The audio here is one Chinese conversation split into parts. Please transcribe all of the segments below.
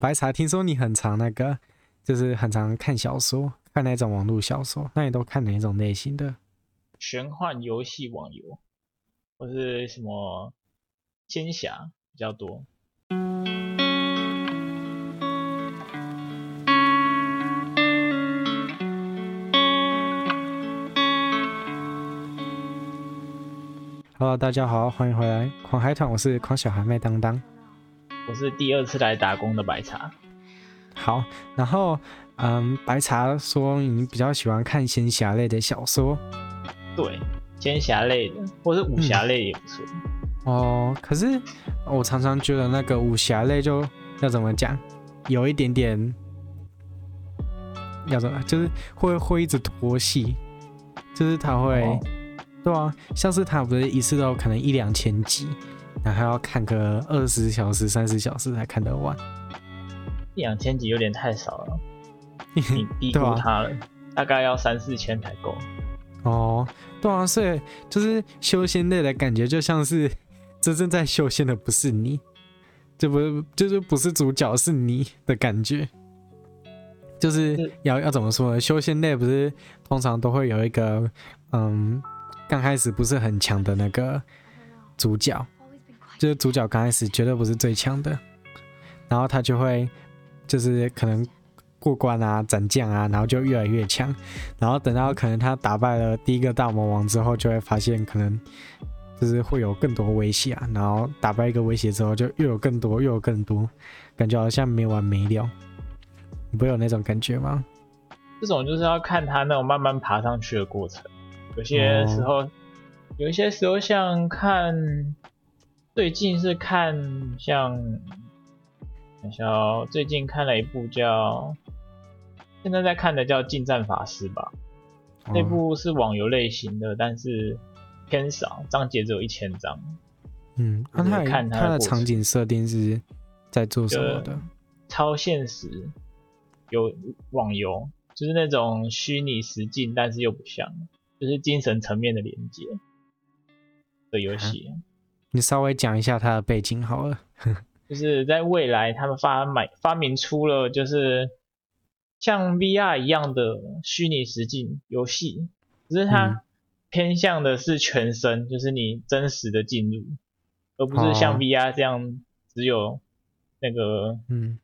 白茶，听说你很常那个，就是很常看小说，看那种网络小说，那你都看哪种类型的？玄幻游戏网游，或是什么仙侠比较多。Hello，大家好，欢迎回来狂海团，我是狂小孩麦当当。我是第二次来打工的白茶。好，然后，嗯，白茶说你比较喜欢看仙侠类的小说。对，仙侠类的，或是武侠类也不错。嗯。哦，可是我常常觉得那个武侠类就要怎么讲，有一点点要怎么，就是会会一直拖戏，就是他会，哦、对啊，像是他不是一次都可能一两千集。然后要看个二十小时、三十小时才看得完，一两千集有点太少了，你低估它了，啊、大概要三四千才够。哦，对啊，所以就是修仙类的感觉，就像是 真正在修仙的不是你，这不是就是不是主角是你的感觉，就是要要怎么说呢？修仙类不是通常都会有一个嗯，刚开始不是很强的那个主角。就是主角刚开始绝对不是最强的，然后他就会就是可能过关啊、斩将啊，然后就越来越强，然后等到可能他打败了第一个大魔王之后，就会发现可能就是会有更多威胁啊，然后打败一个威胁之后，就又有更多又有更多，感觉好像没完没了。你不会有那种感觉吗？这种就是要看他那种慢慢爬上去的过程，有些时候，有些时候像看。最近是看像，等下哦，最近看了一部叫，现在在看的叫《近战法师》吧。哦、那部是网游类型的，但是偏少，章节只有一千章。嗯，那他看他的场景设定是在做什么的？超现实，有网游，就是那种虚拟实境，但是又不像，就是精神层面的连接的游戏。啊你稍微讲一下它的背景好了。就是在未来，他们发买发明出了就是像 VR 一样的虚拟实境游戏，只是它偏向的是全身，嗯、就是你真实的进入，而不是像 VR 这样只有那个嗯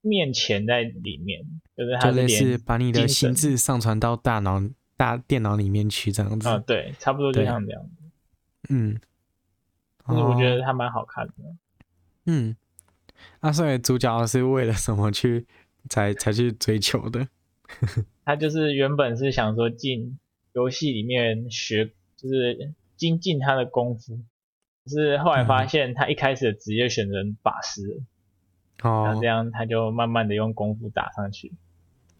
面前在里面，嗯、就是它类似把你的心智上传到大脑大电脑里面去这样子。啊，对，差不多就像这样子。嗯。就是我觉得他蛮好看的。哦、嗯，那所以主角是为了什么去才才去追求的？他就是原本是想说进游戏里面学，就是精进他的功夫。可是后来发现他一开始的职业选择法师，哦，然后这样他就慢慢的用功夫打上去。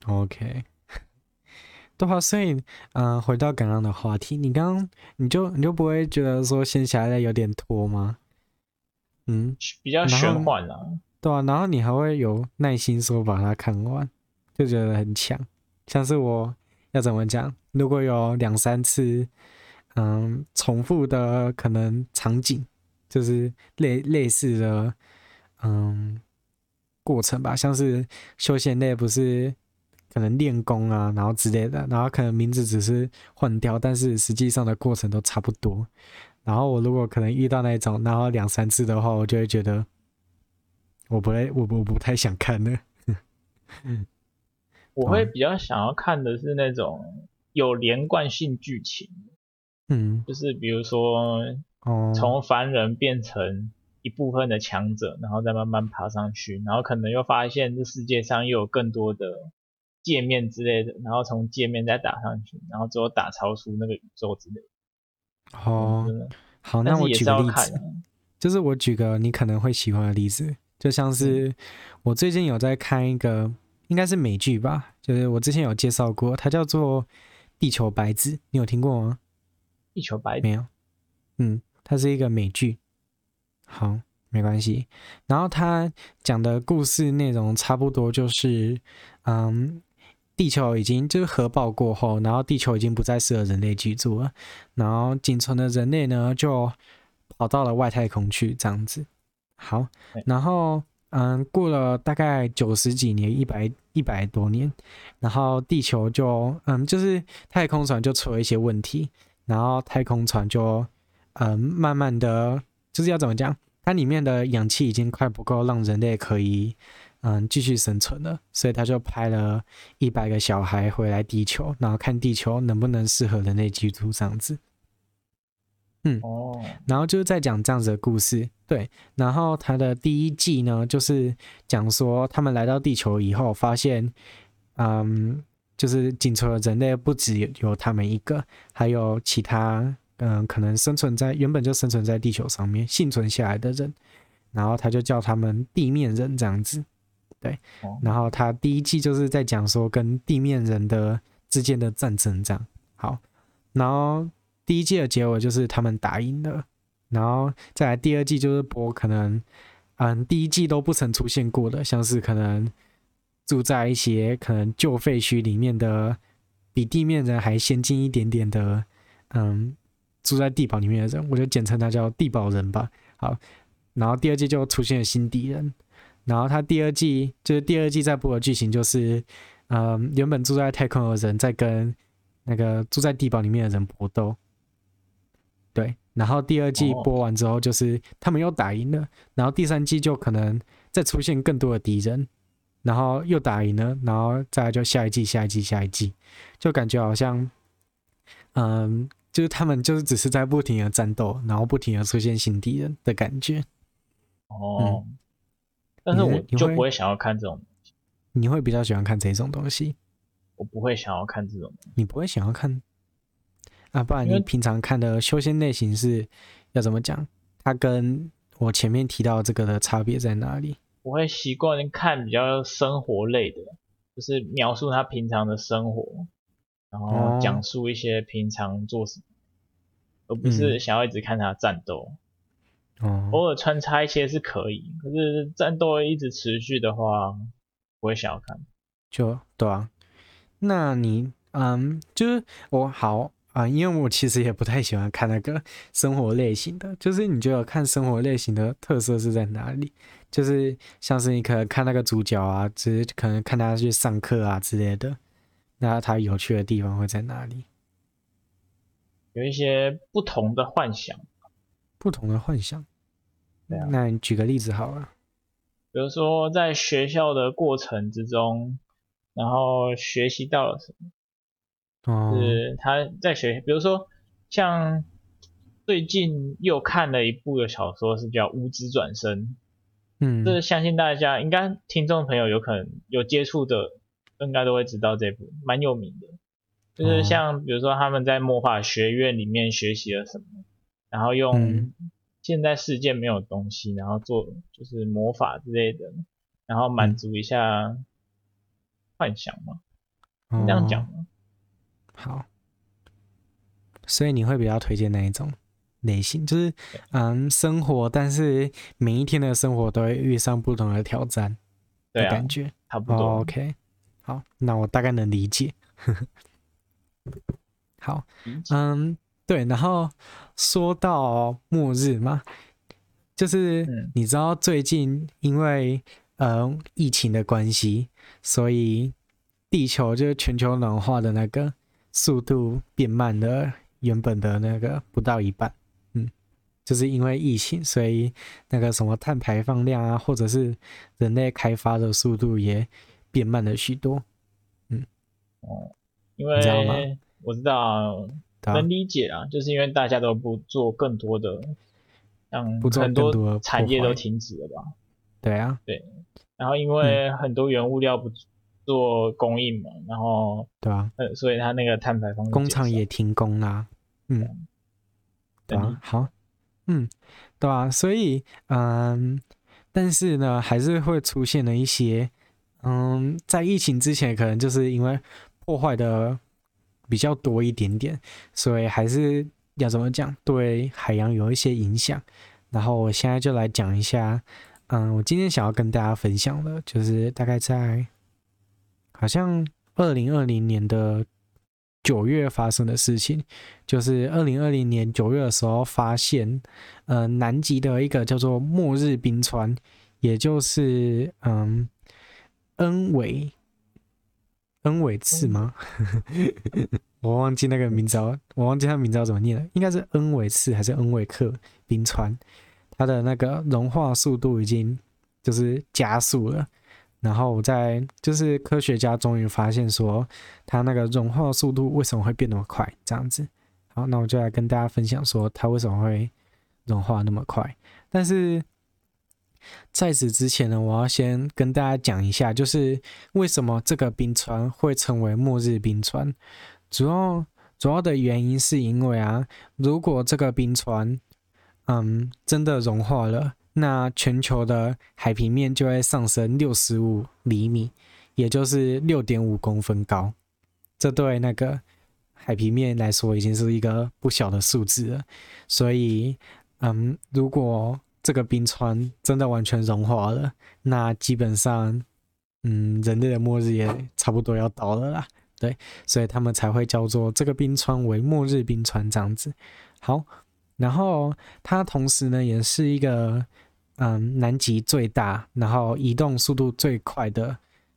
OK。对啊，所以，嗯、呃，回到刚刚的话题，你刚刚你就你就不会觉得说仙侠类有点拖吗？嗯，比较玄幻啊。对啊，然后你还会有耐心说把它看完，就觉得很强。像是我要怎么讲，如果有两三次，嗯，重复的可能场景，就是类类似的，嗯，过程吧，像是修仙类不是。可能练功啊，然后之类的，然后可能名字只是换掉，但是实际上的过程都差不多。然后我如果可能遇到那种，然后两三次的话，我就会觉得我不太，我不我不太想看了。嗯，我会比较想要看的是那种有连贯性剧情，嗯，就是比如说，从凡人变成一部分的强者，然后再慢慢爬上去，然后可能又发现这世界上又有更多的。界面之类的，然后从界面再打上去，然后最后打超出那个宇宙之类的。哦，嗯、好，那我举个例子，就是我举个你可能会喜欢的例子，就像是我最近有在看一个，应该是美剧吧，就是我之前有介绍过，它叫做《地球白子》，你有听过吗？地球白子没有？嗯，它是一个美剧。好，没关系。然后它讲的故事内容差不多就是，嗯。地球已经就是核爆过后，然后地球已经不再适合人类居住了，然后仅存的人类呢就跑到了外太空去这样子。好，然后嗯，过了大概九十几年，一百一百多年，然后地球就嗯，就是太空船就出了一些问题，然后太空船就嗯，慢慢的就是要怎么讲，它里面的氧气已经快不够让人类可以嗯继续生存了，所以他就派了一百个小孩回来地球，然后看地球能不能适合人类居住这样子。嗯哦，然后就是在讲这样子的故事，对。然后他的第一季呢，就是讲说他们来到地球以后，发现，嗯，就是仅存的人类不只有他们一个，还有其他，嗯，可能生存在原本就生存在地球上面幸存下来的人。然后他就叫他们地面人这样子，对。然后他第一季就是在讲说跟地面人的之间的战争这样。好，然后。第一季的结尾就是他们打赢了，然后再来第二季就是播可能，嗯，第一季都不曾出现过的，像是可能住在一些可能旧废墟里面的，比地面人还先进一点点的，嗯，住在地堡里面的人，我就简称他叫地堡人吧。好，然后第二季就出现了新敌人，然后他第二季就是第二季在播的剧情就是，嗯，原本住在太空的人在跟那个住在地堡里面的人搏斗。对，然后第二季播完之后，就是他们又打赢了，然后第三季就可能再出现更多的敌人，然后又打赢了，然后再来就下一季、下一季、下一季，就感觉好像，嗯，就是他们就是只是在不停的战斗，然后不停的出现新敌人的感觉。哦，嗯、但是我就不会想要看这种东西。你会比较喜欢看这种东西？我不会想要看这种。你不会想要看？啊，不然你平常看的修仙类型是要怎么讲？它跟我前面提到这个的差别在哪里？我会习惯看比较生活类的，就是描述他平常的生活，然后讲述一些平常做什么，哦、而不是想要一直看他战斗。哦，偶尔穿插一些是可以，可是战斗一直持续的话，不会想要看。就对啊，那你嗯，就是我好。啊，因为我其实也不太喜欢看那个生活类型的，就是你觉得看生活类型的特色是在哪里？就是像是你可能看那个主角啊，只是可能看他去上课啊之类的，那他有趣的地方会在哪里？有一些不同的幻想，不同的幻想。对啊，那你举个例子好了。比如说在学校的过程之中，然后学习到了什么？哦是他在学，比如说像最近又看了一部的小说，是叫《无知转生》。嗯，这相信大家应该听众朋友有可能有接触的，应该都会知道这部，蛮有名的。就是像比如说他们在魔法学院里面学习了什么，然后用现在世界没有东西，然后做就是魔法之类的，然后满足一下幻想嘛，这样讲吗？好，所以你会比较推荐哪一种类型？就是嗯，生活，但是每一天的生活都会遇上不同的挑战的感觉，差不多。OK，好，那我大概能理解。好，嗯，对。然后说到末日嘛，就是你知道最近因为嗯疫情的关系，所以地球就是全球暖化的那个。速度变慢了，原本的那个不到一半，嗯，就是因为疫情，所以那个什么碳排放量啊，或者是人类开发的速度也变慢了许多，嗯，哦，因为你知道吗？我知道，能理解啊，就是因为大家都不做更多的，让很多产业都停止了吧？对啊，对，然后因为很多原物料不。做供应嘛，然后对啊，呃，所以他那个碳排放工厂也停工啦，嗯，对啊，好，嗯，对啊，所以嗯，但是呢，还是会出现了一些，嗯，在疫情之前，可能就是因为破坏的比较多一点点，所以还是要怎么讲，对海洋有一些影响。然后我现在就来讲一下，嗯，我今天想要跟大家分享的，就是大概在。好像二零二零年的九月发生的事情，就是二零二零年九月的时候发现，呃，南极的一个叫做末日冰川也就是嗯，恩维恩韦次吗？我忘记那个名字，我忘记他名字怎么念了，应该是恩韦次还是恩韦克冰川？它的那个融化速度已经就是加速了。然后在就是科学家终于发现说，它那个融化速度为什么会变那么快？这样子。好，那我就来跟大家分享说，它为什么会融化那么快。但是。在此之前呢，我要先跟大家讲一下，就是为什么这个冰川会成为末日冰川。主要主要的原因是因为啊，如果这个冰川，嗯，真的融化了，那全球的海平面就会上升六十五厘米，也就是六点五公分高。这对那个海平面来说已经是一个不小的数字了。所以，嗯，如果这个冰川真的完全融化了，那基本上，嗯，人类的末日也差不多要到了啦。对，所以他们才会叫做这个冰川为末日冰川这样子。好，然后它同时呢，也是一个嗯南极最大，然后移动速度最快的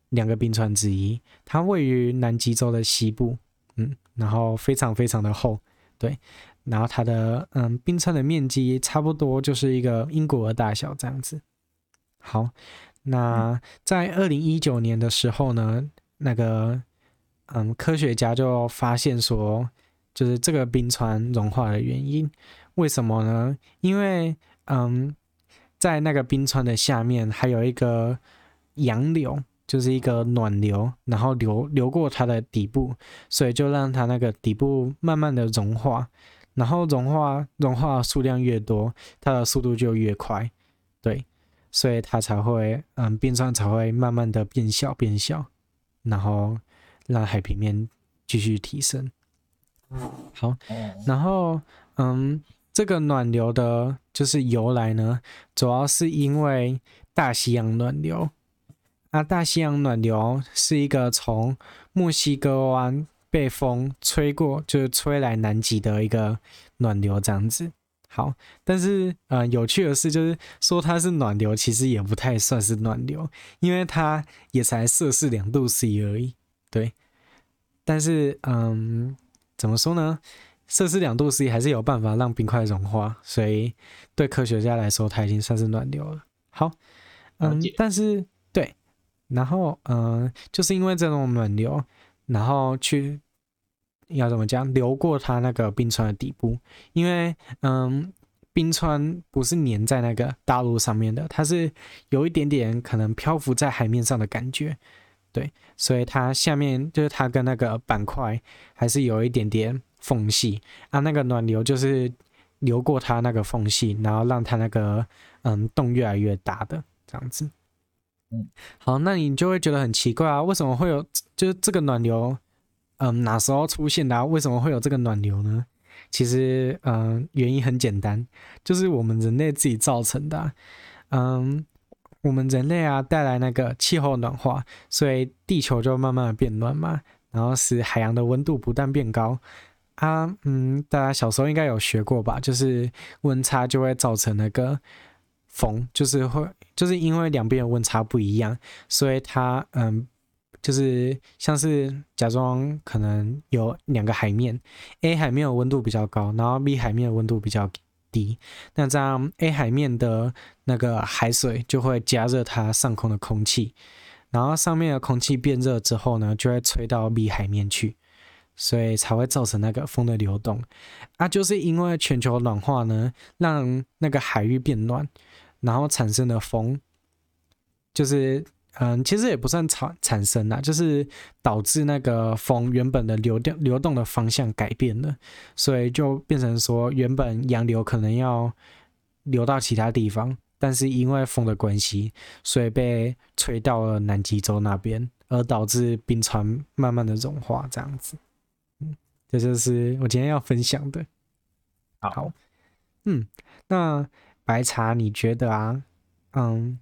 两个冰川之一。它位于南极洲的西部，嗯，然后非常非常的厚，对。然后它的嗯冰川的面积差不多就是一个英国的大小这样子。好，那在二零一九年的时候呢，那个嗯科学家就发现说，就是这个冰川融化的原因，为什么呢？因为嗯在那个冰川的下面还有一个洋流，就是一个暖流，然后流流过它的底部，所以就让它那个底部慢慢的融化。然后融化融化数量越多，它的速度就越快，对，所以它才会，嗯，冰川才会慢慢的变小变小，然后让海平面继续提升。好，然后，嗯，这个暖流的就是由来呢，主要是因为大西洋暖流。啊，大西洋暖流是一个从墨西哥湾。被风吹过，就是吹来南极的一个暖流这样子。好，但是呃，有趣的是，就是说它是暖流，其实也不太算是暖流，因为它也才摄氏两度 C 而已。对，但是嗯，怎么说呢？摄氏两度 C 还是有办法让冰块融化，所以对科学家来说，它已经算是暖流了。好，嗯，但是对，然后嗯，就是因为这种暖流。然后去要怎么讲？流过它那个冰川的底部，因为嗯，冰川不是粘在那个大陆上面的，它是有一点点可能漂浮在海面上的感觉，对，所以它下面就是它跟那个板块还是有一点点缝隙啊，那个暖流就是流过它那个缝隙，然后让它那个嗯洞越来越大的这样子。嗯，好，那你就会觉得很奇怪啊，为什么会有就是这个暖流？嗯，哪时候出现的？为什么会有这个暖流呢？其实，嗯，原因很简单，就是我们人类自己造成的。嗯，我们人类啊带来那个气候暖化，所以地球就慢慢的变暖嘛，然后使海洋的温度不断变高啊。嗯，大家小时候应该有学过吧？就是温差就会造成那个。风就是会，就是因为两边的温差不一样，所以它嗯，就是像是假装可能有两个海面，A 海面的温度比较高，然后 B 海面的温度比较低，那这样 A 海面的那个海水就会加热它上空的空气，然后上面的空气变热之后呢，就会吹到 B 海面去，所以才会造成那个风的流动。啊，就是因为全球暖化呢，让那个海域变暖。然后产生的风，就是嗯，其实也不算产产生啦，就是导致那个风原本的流动流动的方向改变了，所以就变成说，原本洋流可能要流到其他地方，但是因为风的关系，所以被吹到了南极洲那边，而导致冰川慢慢的融化，这样子。嗯，这就是我今天要分享的。好，嗯，那。白茶，你觉得啊，嗯，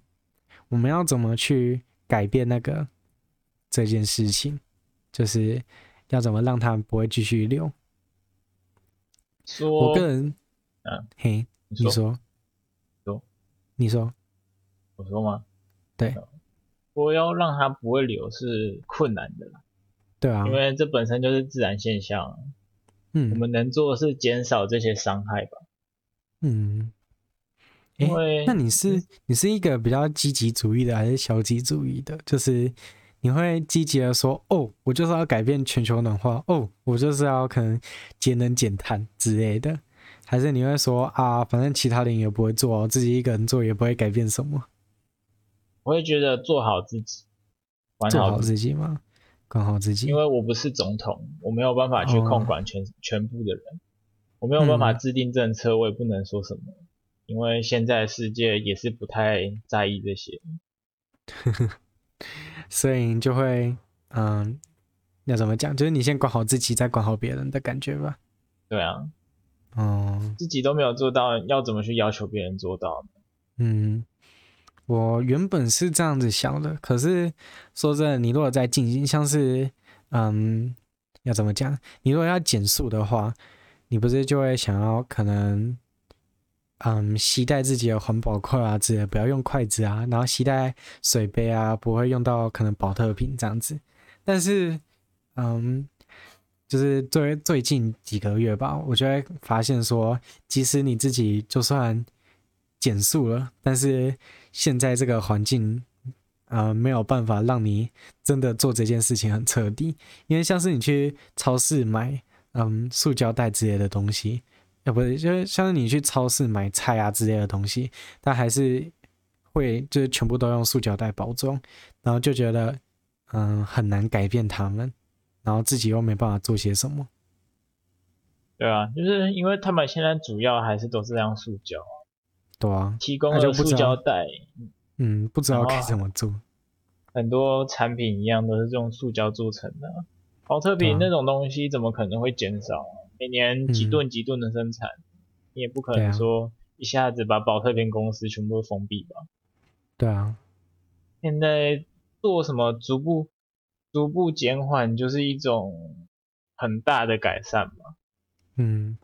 我们要怎么去改变那个这件事情？就是要怎么让它不会继续流？说，我个人，嗯，嘿，你说，说，你说，我说吗？对，我要让它不会流是困难的。对啊，因为这本身就是自然现象。嗯，我们能做的是减少这些伤害吧。嗯，因为那你是你是一个比较积极主义的，还是消极主义的？就是你会积极的说，哦，我就是要改变全球暖化，哦，我就是要可能节能减碳之类的，还是你会说啊，反正其他人也不会做，自己一个人做也不会改变什么？我会觉得做好自己，管好做好自己吗？管好自己，因为我不是总统，我没有办法去控管全、哦、全部的人，我没有办法制定政策，嗯、我也不能说什么，因为现在世界也是不太在意这些，所以你就会，嗯，要怎么讲？就是你先管好自己，再管好别人的感觉吧。对啊，嗯，自己都没有做到，要怎么去要求别人做到呢？嗯。我原本是这样子想的，可是说真的，你如果在进行，像是，嗯，要怎么讲？你如果要减速的话，你不是就会想要可能，嗯，携带自己的环保筷啊之类，不要用筷子啊，然后携带水杯啊，不会用到可能保特瓶这样子。但是，嗯，就是最最近几个月吧，我就会发现说，即使你自己就算减速了，但是现在这个环境，呃，没有办法让你真的做这件事情很彻底，因为像是你去超市买，嗯，塑胶袋之类的东西，要不是就是像是你去超市买菜啊之类的东西，但还是会就是全部都用塑胶袋包装，然后就觉得，嗯，很难改变他们，然后自己又没办法做些什么。对啊，就是因为他们现在主要还是都是用塑胶。对啊，提供了塑胶袋，嗯，不知道该怎么做。很多产品一样都是用塑胶做成的，宝特瓶那种东西怎么可能会减少？啊？每年几吨几吨的生产，嗯，你也不可能说一下子把保特瓶公司全部封闭吧？对啊，现在做什么逐步逐步减缓，就是一种很大的改善嘛。嗯，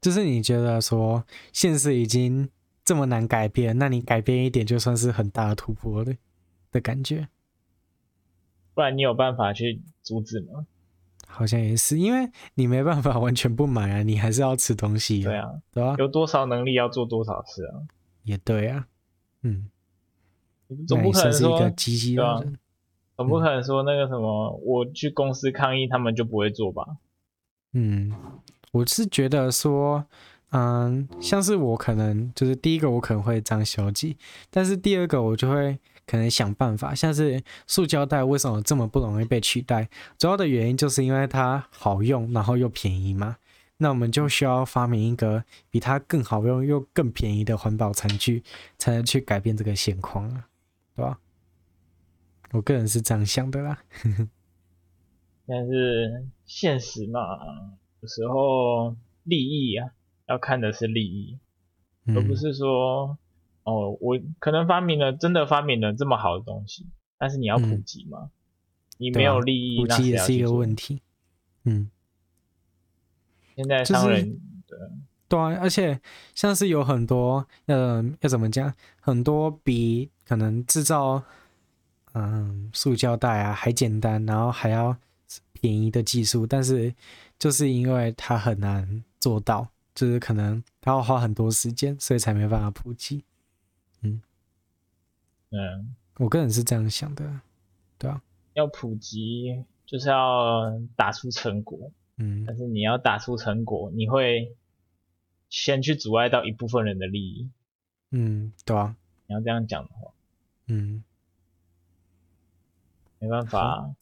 就是你觉得说现实已经。这么难改变，那你改变一点就算是很大的突破的的感觉。不然你有办法去阻止吗？好像也是，因为你没办法完全不买啊，你还是要吃东西。对啊，对啊，有多少能力要做多少事啊。也对啊，嗯，总不可能说是一个机器人，对啊，总不可能说那个什么，嗯，我去公司抗议，他们就不会做吧？嗯，我是觉得说。嗯，像是我可能就是第一个，我可能会这样消极，但是第二个我就会可能想办法，像是塑胶袋为什么这么不容易被取代？主要的原因就是因为它好用，然后又便宜嘛。那我们就需要发明一个比它更好用又更便宜的环保餐具，才能去改变这个现况啊，对吧？我个人是这样想的啦。但是现实嘛，有时候利益啊。要看的是利益，而不是说，嗯、哦，我可能发明了，真的发明了这么好的东西，但是你要普及吗？嗯、你没有利益，普及也是一个问题。嗯，现在商人、就是、对，对啊，而且像是有很多，呃，要怎么讲，很多比可能制造，嗯，塑胶袋啊还简单，然后还要便宜的技术，但是就是因为它很难做到。就是可能它要花很多时间，所以才没办法普及。嗯，嗯，我个人是这样想的，对啊，要普及就是要打出成果，嗯，但是你要打出成果，你会先去阻碍到一部分人的利益，嗯，对啊，你要这样讲的话，嗯，没办法，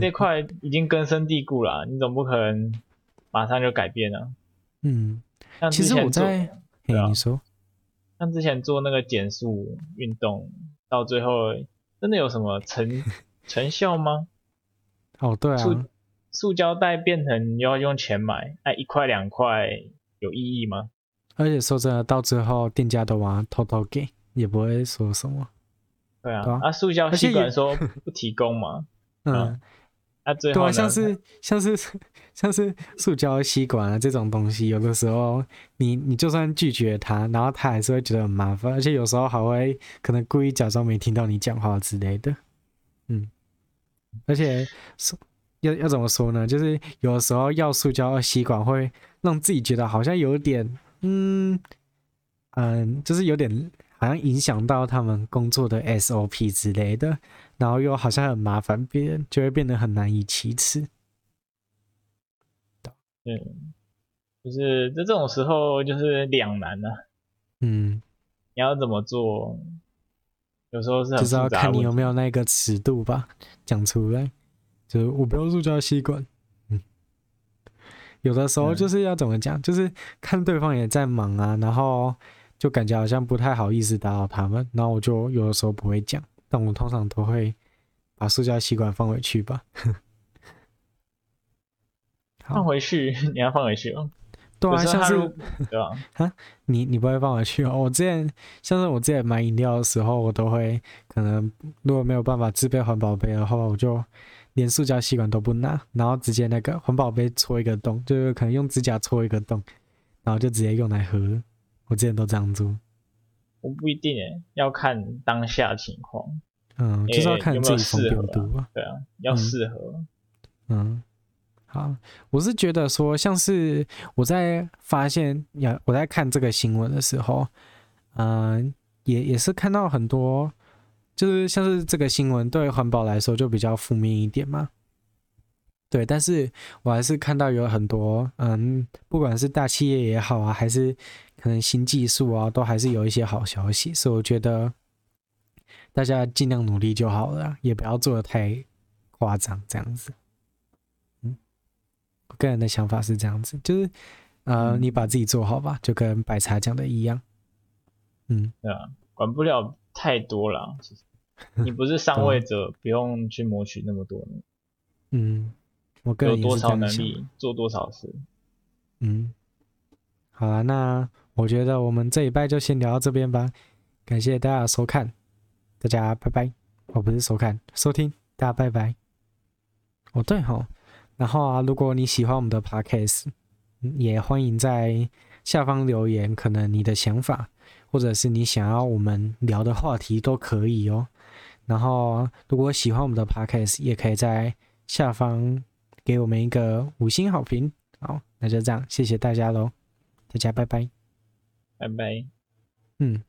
这块已经根深蒂固了，你总不可能马上就改变啊。嗯，像之前做，其实我在，对啊，你说，像之前做那个减速运动，到最后真的有什么成 成效吗？哦，对啊，塑塑胶袋变成要用钱买，哎，一块两块有意义吗？而且说真的，到最后店家都往偷偷给，也不会说什么。对啊，对啊，啊，塑胶吸管说不提供嘛，嗯，啊，最后对啊，像是像是像是塑胶吸管啊这种东西，有的时候你你就算拒绝他，然后他还是会觉得很麻烦，而且有时候还会可能故意假装没听到你讲话之类的。嗯，而且说要要怎么说呢？就是有的时候要塑胶吸管会让自己觉得好像有点，嗯嗯，就是有点好像影响到他们工作的 SOP 之类的。然后又好像很麻烦别人，就会变得很难以启齿。嗯，就是在这种时候就是两难了。嗯，你要怎么做？有时候是很就是要看你有没有那个尺度吧，讲出来。就是我不用塑胶吸管。嗯，有的时候就是要怎么讲，就是看对方也在忙啊，然后就感觉好像不太好意思打扰他们，然后我就有的时候不会讲。但我通常都会把塑胶吸管放回去吧。放回去？你要放回去哦。对啊，像是对吧？啊，你你不会放回去哦？我之前像是我之前买饮料的时候，我都会可能如果没有办法自备环保杯的话，我就连塑胶吸管都不拿，然后直接那个环保杯戳一个洞，就是可能用指甲戳一个洞，然后就直接用来喝。我之前都这样做。我不一定诶，要看当下情况。嗯，就是要看自己方便度啊。对啊，要适合嗯。嗯，好，我是觉得说，像是我在发现呀，我在看这个新闻的时候，嗯，也也是看到很多，就是像是这个新闻对环保来说就比较负面一点嘛。对，但是我还是看到有很多，嗯，不管是大企业也好啊，还是可能新技术啊，都还是有一些好消息，所以我觉得大家尽量努力就好了，也不要做的太夸张，这样子。嗯，我个人的想法是这样子，就是，呃，你把自己做好吧，就跟白茶讲的一样。嗯，对啊，管不了太多了，其实 你不是上位者，不用去谋取那么多。嗯。我个人有多少能力做多少事。嗯，好啊，那我觉得我们这一拜就先聊到这边吧。感谢大家收看，大家拜拜。我、不是收看，收听，大家拜拜。哦对吼，然后啊，如果你喜欢我们的 podcast，也欢迎在下方留言，可能你的想法，或者是你想要我们聊的话题都可以哦。然后，如果喜欢我们的 podcast，也可以在下方。给我们一个五星好评，好，那就这样，谢谢大家喽，大家拜拜，拜拜，嗯。